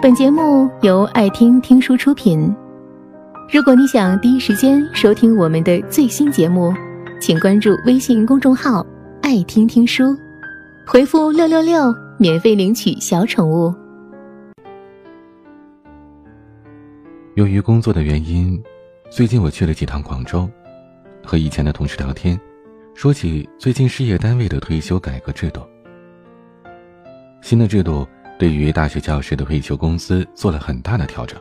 本节目由爱听听书出品。如果你想第一时间收听我们的最新节目，请关注微信公众号“爱听听书”，回复“六六六”免费领取小宠物。由于工作的原因，最近我去了几趟广州，和以前的同事聊天，说起最近事业单位的退休改革制度。新的制度。对于大学教师的退休工资做了很大的调整。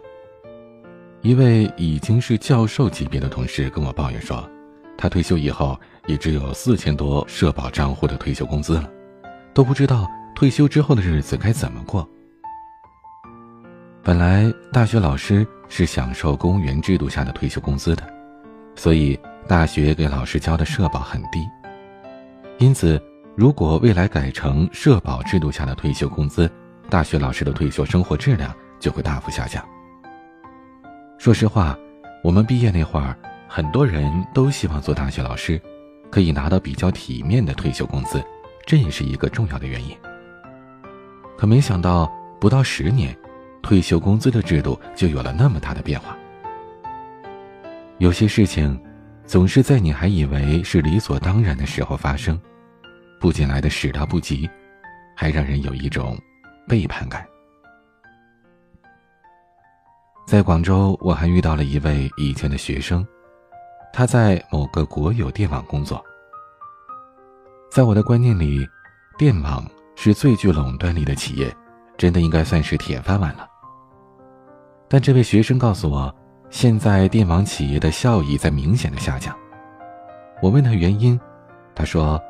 一位已经是教授级别的同事跟我抱怨说，他退休以后也只有四千多社保账户的退休工资了，都不知道退休之后的日子该怎么过。本来大学老师是享受公务员制度下的退休工资的，所以大学给老师交的社保很低。因此，如果未来改成社保制度下的退休工资，大学老师的退休生活质量就会大幅下降。说实话，我们毕业那会儿，很多人都希望做大学老师，可以拿到比较体面的退休工资，这也是一个重要的原因。可没想到，不到十年，退休工资的制度就有了那么大的变化。有些事情，总是在你还以为是理所当然的时候发生，不仅来的始料不及，还让人有一种。背叛感。在广州，我还遇到了一位以前的学生，他在某个国有电网工作。在我的观念里，电网是最具垄断力的企业，真的应该算是铁饭碗了。但这位学生告诉我，现在电网企业的效益在明显的下降。我问他原因，他说，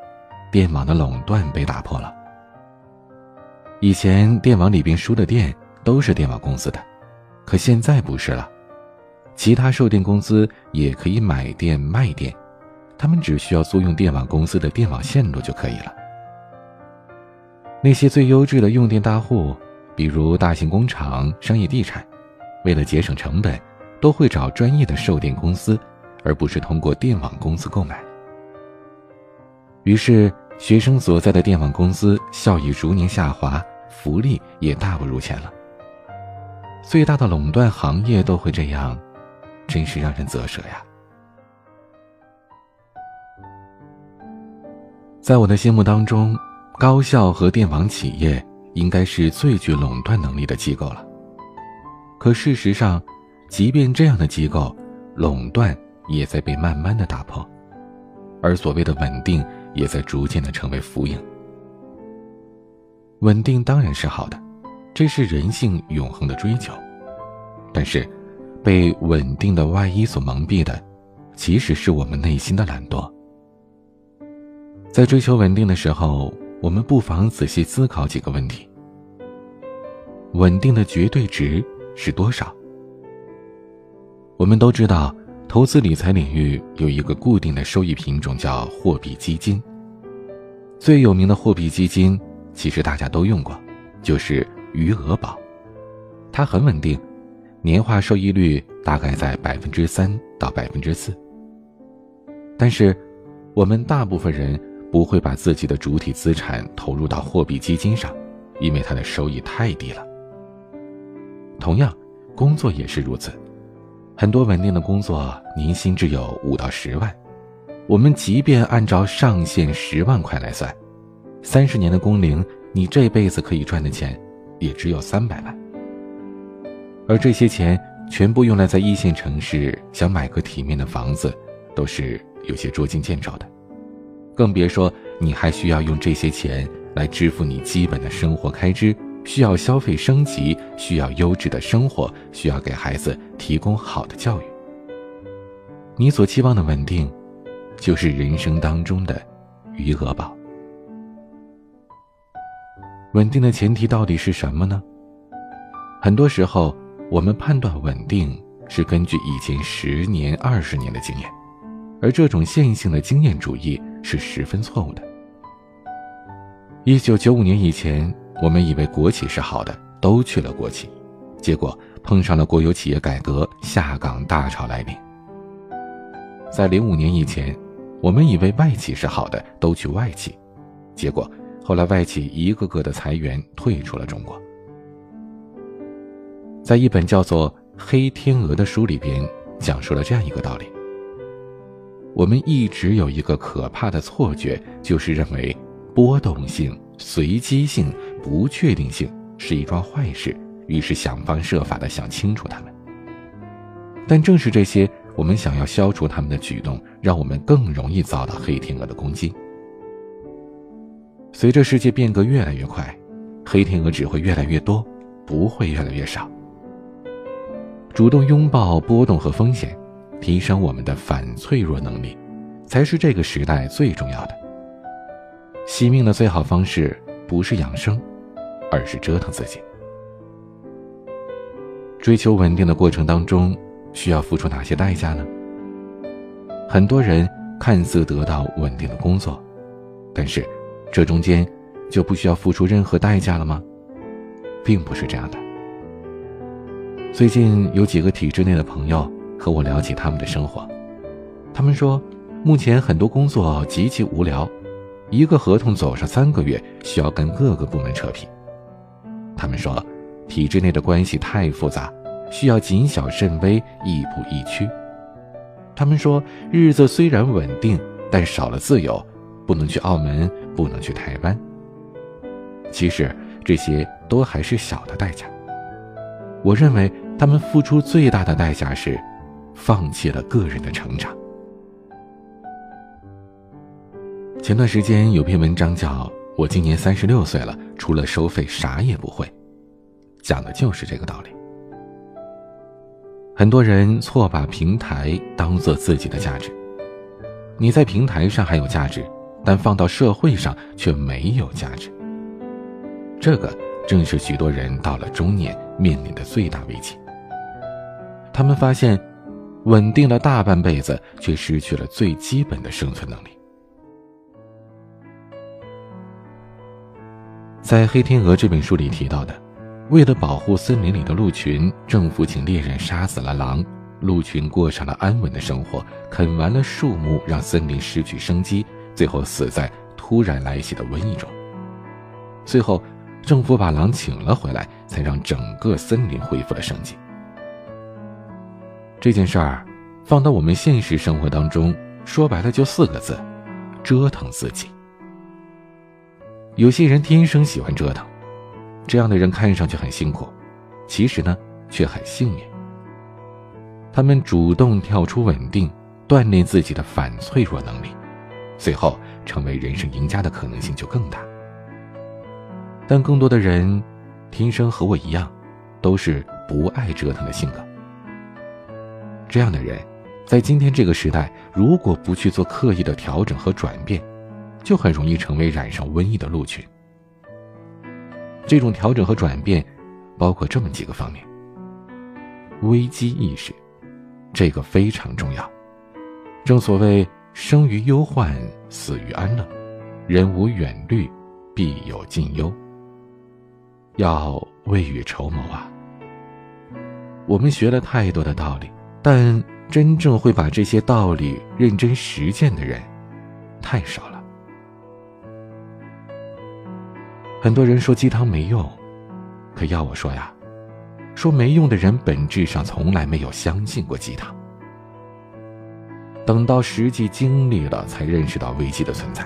电网的垄断被打破了。以前电网里边输的电都是电网公司的，可现在不是了，其他售电公司也可以买电卖电，他们只需要租用电网公司的电网线路就可以了。那些最优质的用电大户，比如大型工厂、商业地产，为了节省成本，都会找专业的售电公司，而不是通过电网公司购买。于是。学生所在的电网公司效益逐年下滑，福利也大不如前了。最大的垄断行业都会这样，真是让人啧舌呀！在我的心目当中，高校和电网企业应该是最具垄断能力的机构了。可事实上，即便这样的机构，垄断也在被慢慢的打破，而所谓的稳定。也在逐渐的成为浮影。稳定当然是好的，这是人性永恒的追求。但是，被稳定的外衣所蒙蔽的，其实是我们内心的懒惰。在追求稳定的时候，我们不妨仔细思考几个问题：稳定的绝对值是多少？我们都知道。投资理财领域有一个固定的收益品种，叫货币基金。最有名的货币基金，其实大家都用过，就是余额宝。它很稳定，年化收益率大概在百分之三到百分之四。但是，我们大部分人不会把自己的主体资产投入到货币基金上，因为它的收益太低了。同样，工作也是如此。很多稳定的工作，年薪只有五到十万。我们即便按照上限十万块来算，三十年的工龄，你这辈子可以赚的钱，也只有三百万。而这些钱全部用来在一线城市想买个体面的房子，都是有些捉襟见肘的。更别说你还需要用这些钱来支付你基本的生活开支。需要消费升级，需要优质的生活，需要给孩子提供好的教育。你所期望的稳定，就是人生当中的余额宝。稳定的前提到底是什么呢？很多时候，我们判断稳定是根据以前十年、二十年的经验，而这种线性的经验主义是十分错误的。一九九五年以前。我们以为国企是好的，都去了国企，结果碰上了国有企业改革下岗大潮来临。在零五年以前，我们以为外企是好的，都去外企，结果后来外企一个个的裁员退出了中国。在一本叫做《黑天鹅》的书里边，讲述了这样一个道理：我们一直有一个可怕的错觉，就是认为波动性、随机性、不确定性是一桩坏事，于是想方设法的想清楚它们。但正是这些我们想要消除他们的举动，让我们更容易遭到黑天鹅的攻击。随着世界变革越来越快，黑天鹅只会越来越多，不会越来越少。主动拥抱波动和风险，提升我们的反脆弱能力，才是这个时代最重要的。惜命的最好方式不是养生，而是折腾自己。追求稳定的过程当中，需要付出哪些代价呢？很多人看似得到稳定的工作，但是这中间就不需要付出任何代价了吗？并不是这样的。最近有几个体制内的朋友和我聊起他们的生活，他们说，目前很多工作极其无聊，一个合同走上三个月，需要跟各个部门扯皮。他们说，体制内的关系太复杂，需要谨小慎微，亦步亦趋。他们说，日子虽然稳定，但少了自由，不能去澳门，不能去台湾。其实这些都还是小的代价。我认为。他们付出最大的代价是，放弃了个人的成长。前段时间有篇文章叫《我今年三十六岁了，除了收费啥也不会》，讲的就是这个道理。很多人错把平台当做自己的价值，你在平台上还有价值，但放到社会上却没有价值。这个正是许多人到了中年面临的最大危机。他们发现，稳定了大半辈子，却失去了最基本的生存能力。在《黑天鹅》这本书里提到的，为了保护森林里的鹿群，政府请猎人杀死了狼，鹿群过上了安稳的生活，啃完了树木，让森林失去生机，最后死在突然来袭的瘟疫中。最后，政府把狼请了回来，才让整个森林恢复了生机。这件事儿，放到我们现实生活当中，说白了就四个字：折腾自己。有些人天生喜欢折腾，这样的人看上去很辛苦，其实呢却很幸运。他们主动跳出稳定，锻炼自己的反脆弱能力，最后成为人生赢家的可能性就更大。但更多的人，天生和我一样，都是不爱折腾的性格。这样的人，在今天这个时代，如果不去做刻意的调整和转变，就很容易成为染上瘟疫的鹿群。这种调整和转变，包括这么几个方面：危机意识，这个非常重要。正所谓“生于忧患，死于安乐”，人无远虑，必有近忧。要未雨绸缪啊！我们学了太多的道理。但真正会把这些道理认真实践的人，太少了。很多人说鸡汤没用，可要我说呀，说没用的人本质上从来没有相信过鸡汤。等到实际经历了，才认识到危机的存在，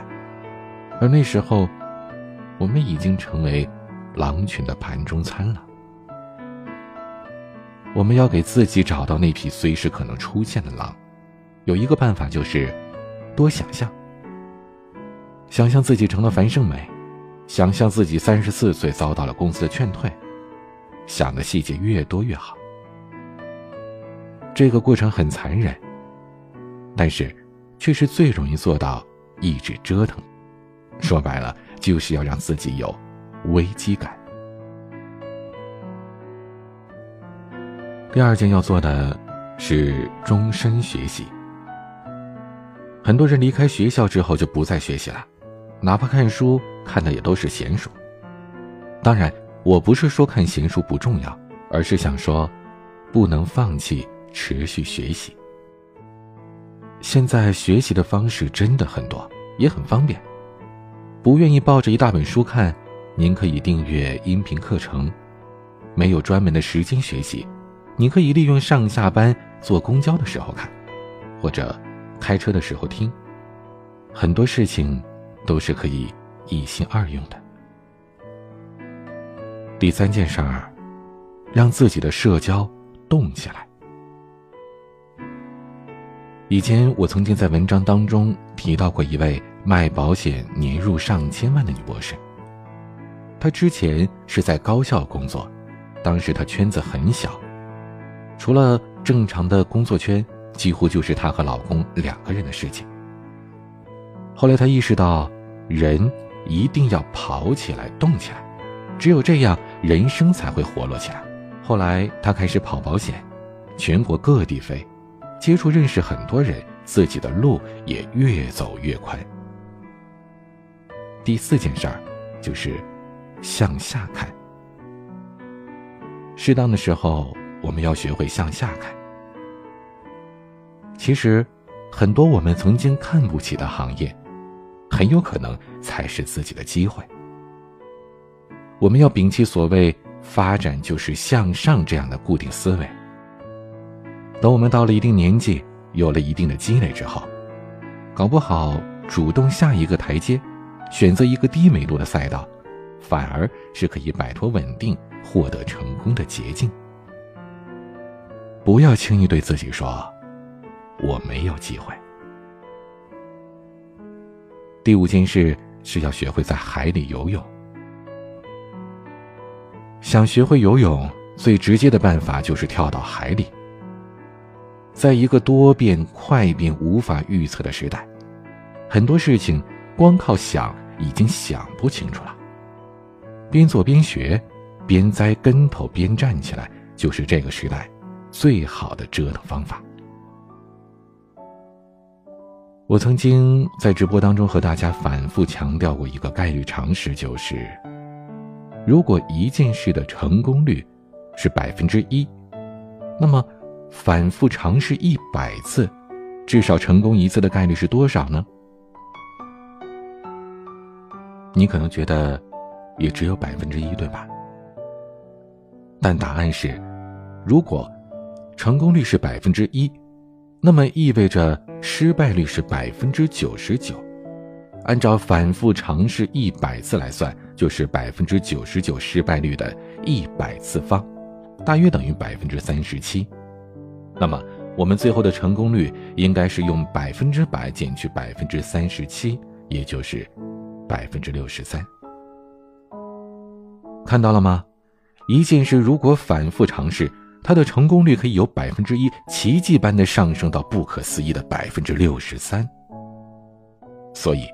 而那时候，我们已经成为狼群的盘中餐了。我们要给自己找到那匹随时可能出现的狼，有一个办法就是多想象。想象自己成了樊胜美，想象自己三十四岁遭到了公司的劝退，想的细节越多越好。这个过程很残忍，但是却是最容易做到一直折腾。说白了，就是要让自己有危机感。第二件要做的，是终身学习。很多人离开学校之后就不再学习了，哪怕看书看的也都是闲书。当然，我不是说看闲书不重要，而是想说，不能放弃持续学习。现在学习的方式真的很多，也很方便。不愿意抱着一大本书看，您可以订阅音频课程。没有专门的时间学习，你可以利用上下班坐公交的时候看，或者开车的时候听。很多事情都是可以一心二用的。第三件事儿，让自己的社交动起来。以前我曾经在文章当中提到过一位卖保险年入上千万的女博士。她之前是在高校工作，当时她圈子很小，除了正常的工作圈，几乎就是她和老公两个人的事情。后来她意识到，人一定要跑起来、动起来，只有这样，人生才会活络起来。后来她开始跑保险，全国各地飞。接触认识很多人，自己的路也越走越宽。第四件事儿，就是向下看。适当的时候，我们要学会向下看。其实，很多我们曾经看不起的行业，很有可能才是自己的机会。我们要摒弃所谓“发展就是向上”这样的固定思维。等我们到了一定年纪，有了一定的积累之后，搞不好主动下一个台阶，选择一个低美度的赛道，反而是可以摆脱稳定、获得成功的捷径。不要轻易对自己说“我没有机会”。第五件事是要学会在海里游泳。想学会游泳，最直接的办法就是跳到海里。在一个多变、快变、无法预测的时代，很多事情光靠想已经想不清楚了。边做边学，边栽跟头边站起来，就是这个时代最好的折腾方法。我曾经在直播当中和大家反复强调过一个概率常识，就是：如果一件事的成功率是百分之一，那么。反复尝试一百次，至少成功一次的概率是多少呢？你可能觉得也只有百分之一，对吧？但答案是，如果成功率是百分之一，那么意味着失败率是百分之九十九。按照反复尝试一百次来算，就是百分之九十九失败率的一百次方，大约等于百分之三十七。那么，我们最后的成功率应该是用百分之百减去百分之三十七，也就是百分之六十三。看到了吗？一件事如果反复尝试，它的成功率可以由百分之一奇迹般的上升到不可思议的百分之六十三。所以，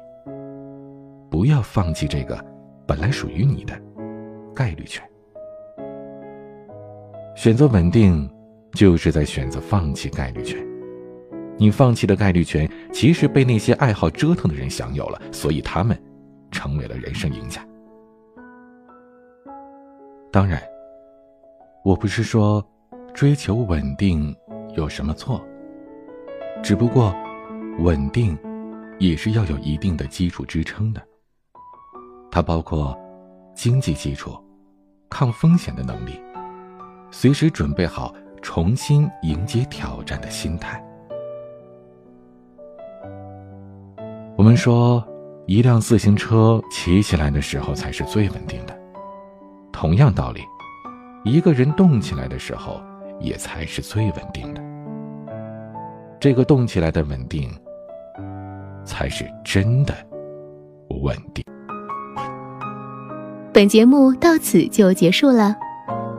不要放弃这个本来属于你的概率权，选择稳定。就是在选择放弃概率权，你放弃的概率权其实被那些爱好折腾的人享有了，所以他们成为了人生赢家。当然，我不是说追求稳定有什么错，只不过稳定也是要有一定的基础支撑的，它包括经济基础、抗风险的能力，随时准备好。重新迎接挑战的心态。我们说，一辆自行车骑起来的时候才是最稳定的。同样道理，一个人动起来的时候也才是最稳定的。这个动起来的稳定，才是真的稳定。本节目到此就结束了。